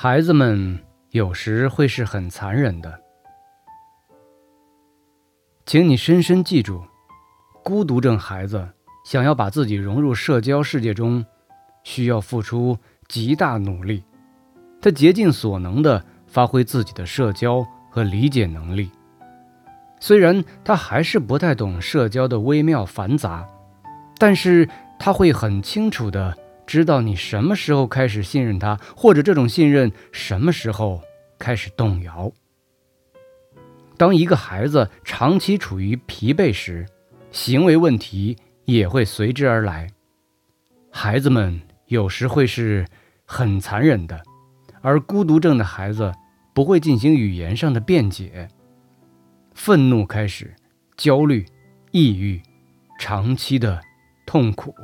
孩子们有时会是很残忍的，请你深深记住，孤独症孩子想要把自己融入社交世界中，需要付出极大努力。他竭尽所能地发挥自己的社交和理解能力，虽然他还是不太懂社交的微妙繁杂，但是他会很清楚地。知道你什么时候开始信任他，或者这种信任什么时候开始动摇。当一个孩子长期处于疲惫时，行为问题也会随之而来。孩子们有时会是很残忍的，而孤独症的孩子不会进行语言上的辩解。愤怒开始，焦虑、抑郁，长期的痛苦。